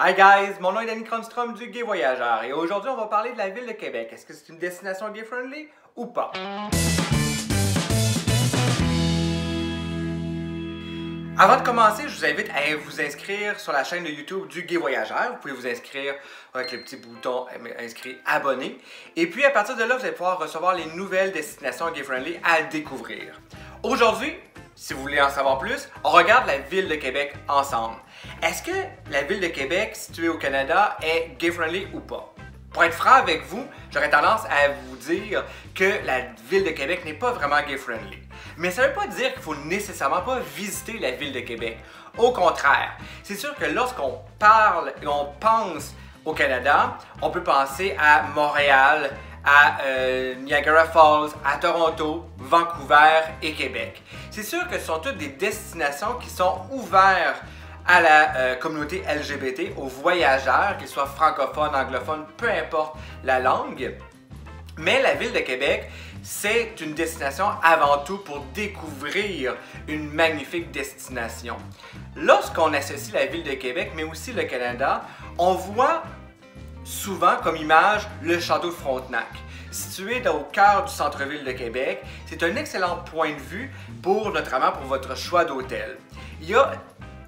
Hi guys, mon nom est Danny Cronstrom du Gay Voyageur et aujourd'hui on va parler de la ville de Québec. Est-ce que c'est une destination gay friendly ou pas? Avant de commencer, je vous invite à vous inscrire sur la chaîne de YouTube du Gay Voyageur. Vous pouvez vous inscrire avec le petit bouton inscrit abonné. Et puis à partir de là, vous allez pouvoir recevoir les nouvelles destinations gay friendly à découvrir. Aujourd'hui, si vous voulez en savoir plus, on regarde la ville de Québec ensemble. Est-ce que la ville de Québec, située au Canada, est gay-friendly ou pas? Pour être franc avec vous, j'aurais tendance à vous dire que la ville de Québec n'est pas vraiment gay-friendly. Mais ça ne veut pas dire qu'il faut nécessairement pas visiter la ville de Québec. Au contraire, c'est sûr que lorsqu'on parle et on pense au Canada, on peut penser à Montréal, à euh, Niagara Falls, à Toronto, Vancouver et Québec. C'est sûr que ce sont toutes des destinations qui sont ouvertes à la euh, communauté LGBT, aux voyageurs, qu'ils soient francophones, anglophones, peu importe la langue. Mais la ville de Québec, c'est une destination avant tout pour découvrir une magnifique destination. Lorsqu'on associe la ville de Québec, mais aussi le Canada, on voit souvent comme image le château de Frontenac. Situé au cœur du centre-ville de Québec, c'est un excellent point de vue pour notamment pour votre choix d'hôtel. Il y a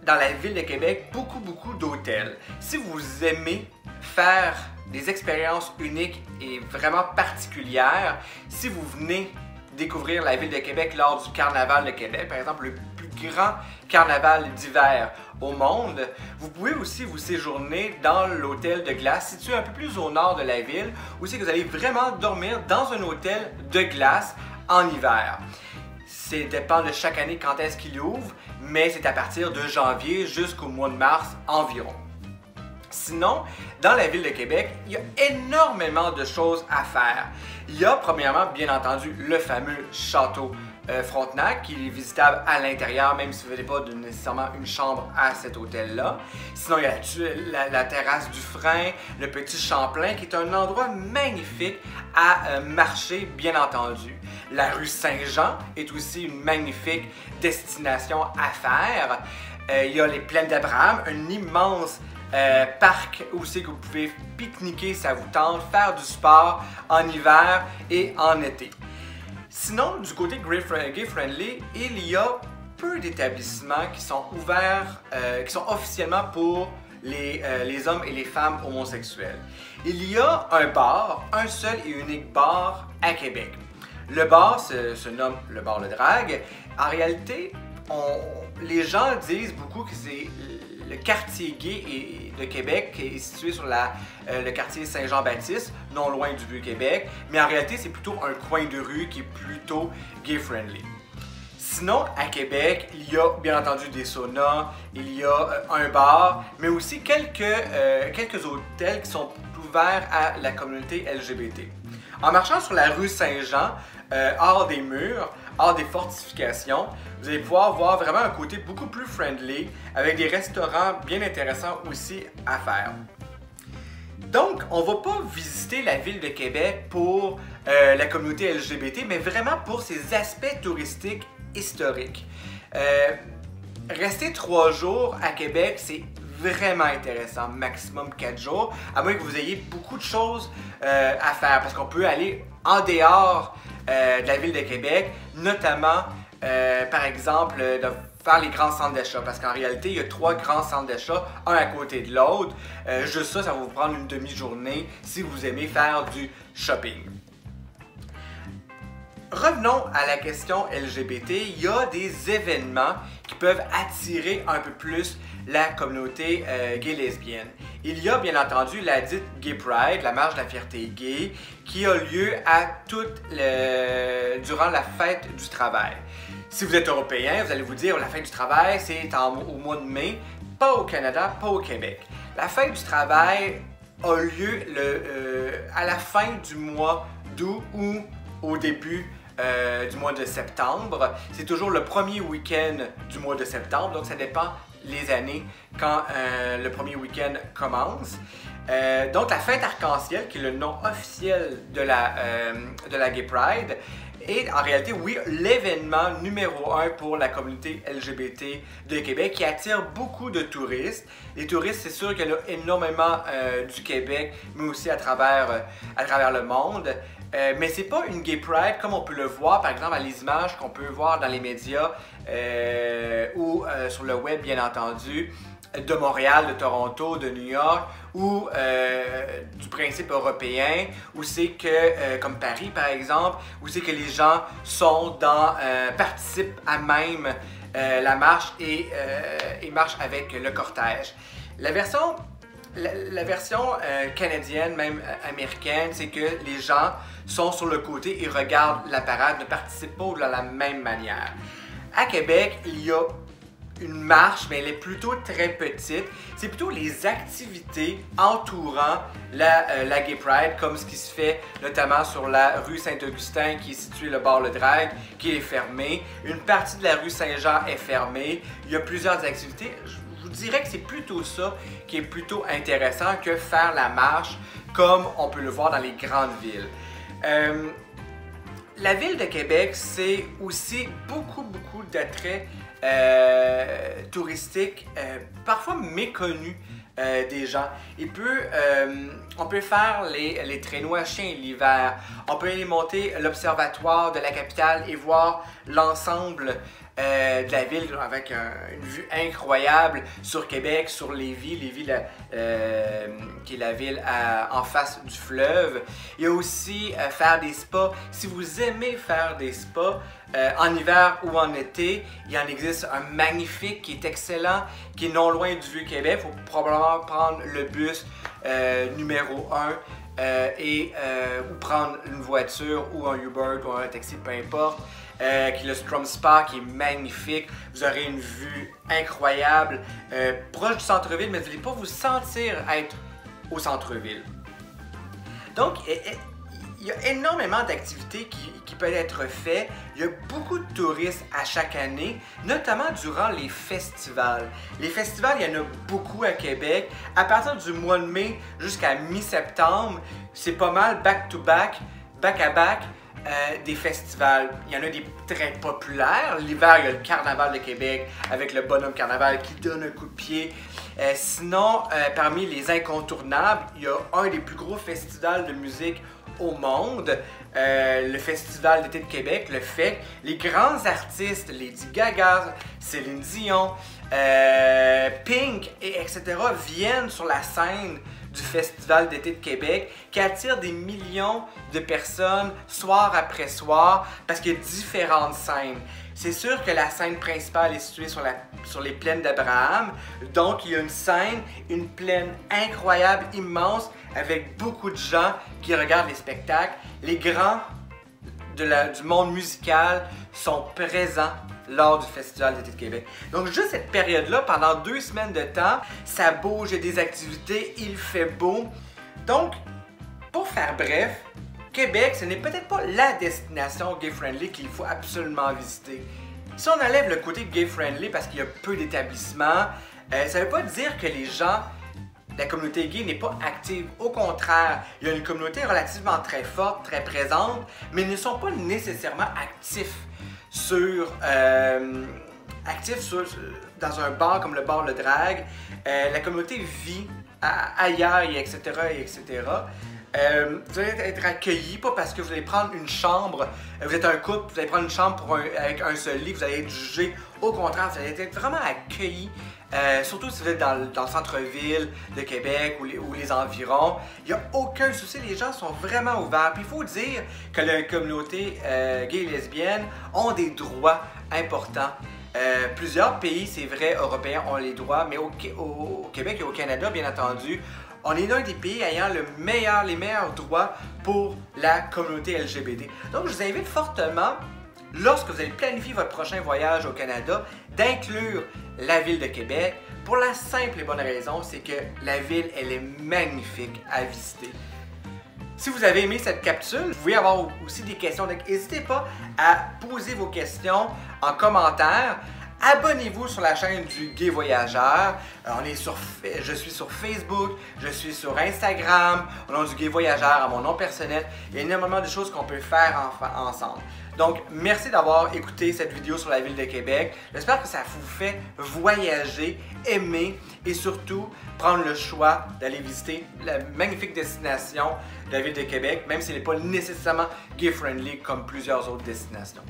dans la ville de Québec beaucoup beaucoup d'hôtels. Si vous aimez faire des expériences uniques et vraiment particulières, si vous venez découvrir la ville de Québec lors du Carnaval de Québec, par exemple le grand carnaval d'hiver au monde. Vous pouvez aussi vous séjourner dans l'hôtel de glace situé un peu plus au nord de la ville, où c'est que vous allez vraiment dormir dans un hôtel de glace en hiver. C'est dépend de chaque année quand est-ce qu'il ouvre, mais c'est à partir de janvier jusqu'au mois de mars environ. Sinon, dans la ville de Québec, il y a énormément de choses à faire. Il y a premièrement, bien entendu, le fameux château euh, Frontenac qui est visitable à l'intérieur, même si vous n'avez pas nécessairement une chambre à cet hôtel-là. Sinon, il y a la, terrasse du frein, le petit Champlain, qui est un endroit magnifique à euh, marcher, bien entendu. La rue Saint-Jean est aussi une magnifique destination à faire. Euh, il y a les plaines d'Abraham, un immense parc où c'est que vous pouvez pique-niquer, ça vous tente, faire du sport en hiver et en été. Sinon, du côté gay friendly, il y a peu d'établissements qui sont ouverts, euh, qui sont officiellement pour les, euh, les, hommes et les femmes homosexuels. Il y a un bar, un seul et unique bar à Québec. Le bar se, nomme le bar Le Drag. En réalité, les gens disent beaucoup que c'est le quartier gay de Québec est situé sur la, euh, le quartier Saint-Jean-Baptiste, non loin du Vieux-Québec, mais en réalité, c'est plutôt un coin de rue qui est plutôt gay-friendly. Sinon, à Québec, il y a bien entendu des saunas, il y a euh, un bar, mais aussi quelques, euh, quelques hôtels qui sont ouverts à la communauté LGBT. En marchant sur la rue Saint-Jean, hors des murs, des fortifications, vous allez pouvoir voir vraiment un côté beaucoup plus friendly, avec des restaurants bien intéressants aussi à faire. Donc, on va pas visiter la ville de Québec pour euh, la communauté LGBT, mais vraiment pour ses aspects touristiques historiques. Euh, rester trois jours à Québec, c'est vraiment intéressant, maximum quatre jours, à moins que vous ayez beaucoup de choses euh, à faire, parce qu'on peut aller en dehors de la ville de Québec, notamment euh, par exemple, de faire les grands centres d'achat. Parce qu'en réalité, il y a trois grands centres d'achat, un à côté de l'autre. Euh, juste ça, ça va vous prendre une demi-journée si vous aimez faire du shopping. Revenons à la question LGBT. Il y a des événements qui peuvent attirer un peu plus la communauté euh, gay-lesbienne. Il y a bien entendu la dite Gay Pride, la marche de la fierté gay, qui a lieu durant la fête du travail. Si vous êtes européen, vous allez vous dire la fête du travail, c'est au mois de mai, pas au Canada, pas au Québec. La fête du travail a lieu euh, à la fin du mois d'août ou au début euh, du mois de septembre. C'est toujours le premier week-end du mois de septembre, donc ça dépend les années quand euh, le premier week-end commence. donc la fête arc-en-ciel, qui est le nom officiel de la, de la Gay Pride, est en réalité, oui, l'événement numéro un pour la communauté LGBT de Québec qui attire beaucoup de touristes. Les touristes, c'est sûr qu'il y en a énormément euh, du Québec, mais aussi à travers, euh, à travers le monde. Euh, mais c'est pas une gay pride comme on peut le voir par exemple à les images qu'on peut voir dans les médias ou sur le web bien entendu de Montréal, de Toronto, de New York ou euh, du principe européen, où c'est que, euh, comme Paris par exemple, où c'est que les gens sont dans, euh, participent à même la marche et, et, marchent avec le cortège. La version, la, version canadienne, même américaine, c'est que les gens sont sur le côté et regardent la parade, ne participent pas de la même manière. À Québec, il y a une marche, mais elle est plutôt très petite. C'est plutôt les activités entourant la, euh, Gay Pride, comme ce qui se fait notamment sur la rue Saint-Augustin, qui est située le bord le drag, qui est fermée. Une partie de la rue Saint-Jean est fermée. Il y a plusieurs activités. Vous dirais que c'est plutôt ça qui est plutôt intéressant que faire la marche comme on peut le voir dans les grandes villes. Euh, la ville de Québec, c'est aussi beaucoup, beaucoup d'attraits euh, touristique, euh, parfois méconnu euh, des gens. On peut faire les, les traîneaux à chiens l'hiver. On peut aller monter l'observatoire de la capitale et voir l'ensemble euh, de la ville avec une vue incroyable sur Québec, sur Lévis, Lévis euh, qui est la ville en face du fleuve. Il y a aussi euh, faire des spas. Si vous aimez faire des spas, en hiver ou en été, il en existe un magnifique qui est excellent, qui est non loin du Vieux-Québec. Il faut probablement prendre le bus numéro 1 et ou prendre une voiture ou un Uber ou un taxi, peu importe euh, qui est le Strom Spa, qui est magnifique. Vous aurez une vue incroyable, euh, proche du centre-ville, mais vous n'allez pas vous sentir être au centre-ville. Donc, il y a énormément d'activités qui, qui, peuvent être faites. Il y a beaucoup de touristes à chaque année, notamment durant les festivals. Les festivals, il y en a beaucoup à Québec. À partir du mois de mai jusqu'à mi-septembre, c'est pas mal back-to-back, back-à-back. Euh, des festivals. Il y en a des très populaires. L'hiver, il y a le Carnaval de Québec avec le Bonhomme Carnaval qui donne un coup de pied. Euh, sinon, euh, parmi les incontournables, il y a un des plus gros festivals de musique au monde, le Festival d'été de Québec, le FEC. Les grands artistes, Lady Gaga, Céline Dion, Pink, et etc., viennent sur la scène du Festival d'été de Québec qui attire des millions de personnes soir après soir parce qu'il y a différentes scènes. C'est sûr que la scène principale est située sur, la, sur les plaines d'Abraham, donc il y a une scène, une plaine incroyable, immense, avec beaucoup de gens qui regardent les spectacles. Les grands du monde musical sont présents lors du Festival d'été de Québec. Donc juste cette période-là, pendant deux semaines de temps, ça bouge, il y a des activités, il fait beau. Donc, pour faire bref, Québec, ce n'est peut-être pas la destination gay-friendly qu'il faut absolument visiter. Si on enlève le côté gay-friendly parce qu'il y a peu d'établissements, euh, ça ne veut pas dire que les gens, la communauté gay n'est pas active. Au contraire, il y a une communauté relativement très forte, très présente, mais ils ne sont pas nécessairement actifs sur euh, actif dans un bar comme le bar Le Drag. Euh, la communauté vit ailleurs, et etc. Et etc. Euh, vous allez être accueilli, pas parce que vous allez prendre une chambre, vous êtes un couple, vous allez prendre une chambre avec un seul lit, vous allez être jugé. Au contraire, vous allez être vraiment accueilli euh, surtout si vous êtes dans, le centre-ville de Québec ou les, environs, il n'y a aucun souci, les gens sont vraiment ouverts. Puis il faut dire que les communautés euh, gay et lesbiennes ont des droits importants. Euh, plusieurs pays, c'est vrai, européens ont les droits, mais au, Québec et au Canada, bien entendu, on est l'un des pays ayant le meilleur, les meilleurs droits pour la communauté LGBT. Donc, je vous invite fortement lorsque vous allez planifier votre prochain voyage au Canada, d'inclure la ville de Québec pour la simple et bonne raison, c'est que la ville, elle est magnifique à visiter. Si vous avez aimé cette capsule, vous pouvez avoir aussi des questions, donc n'hésitez pas à poser vos questions en commentaire. abonnez-vous sur la chaîne du Gay Voyageur. Euh, on est sur, je suis sur Facebook, je suis sur Instagram, au nom du Gay Voyageur, à mon nom personnel. Il y a énormément de choses qu'on peut faire ensemble. Donc, merci d'avoir écouté cette vidéo sur la ville de Québec. J'espère que ça vous fait voyager, aimer et surtout prendre le choix d'aller visiter la magnifique destination de la ville de Québec, même si elle n'est pas nécessairement gay-friendly comme plusieurs autres destinations.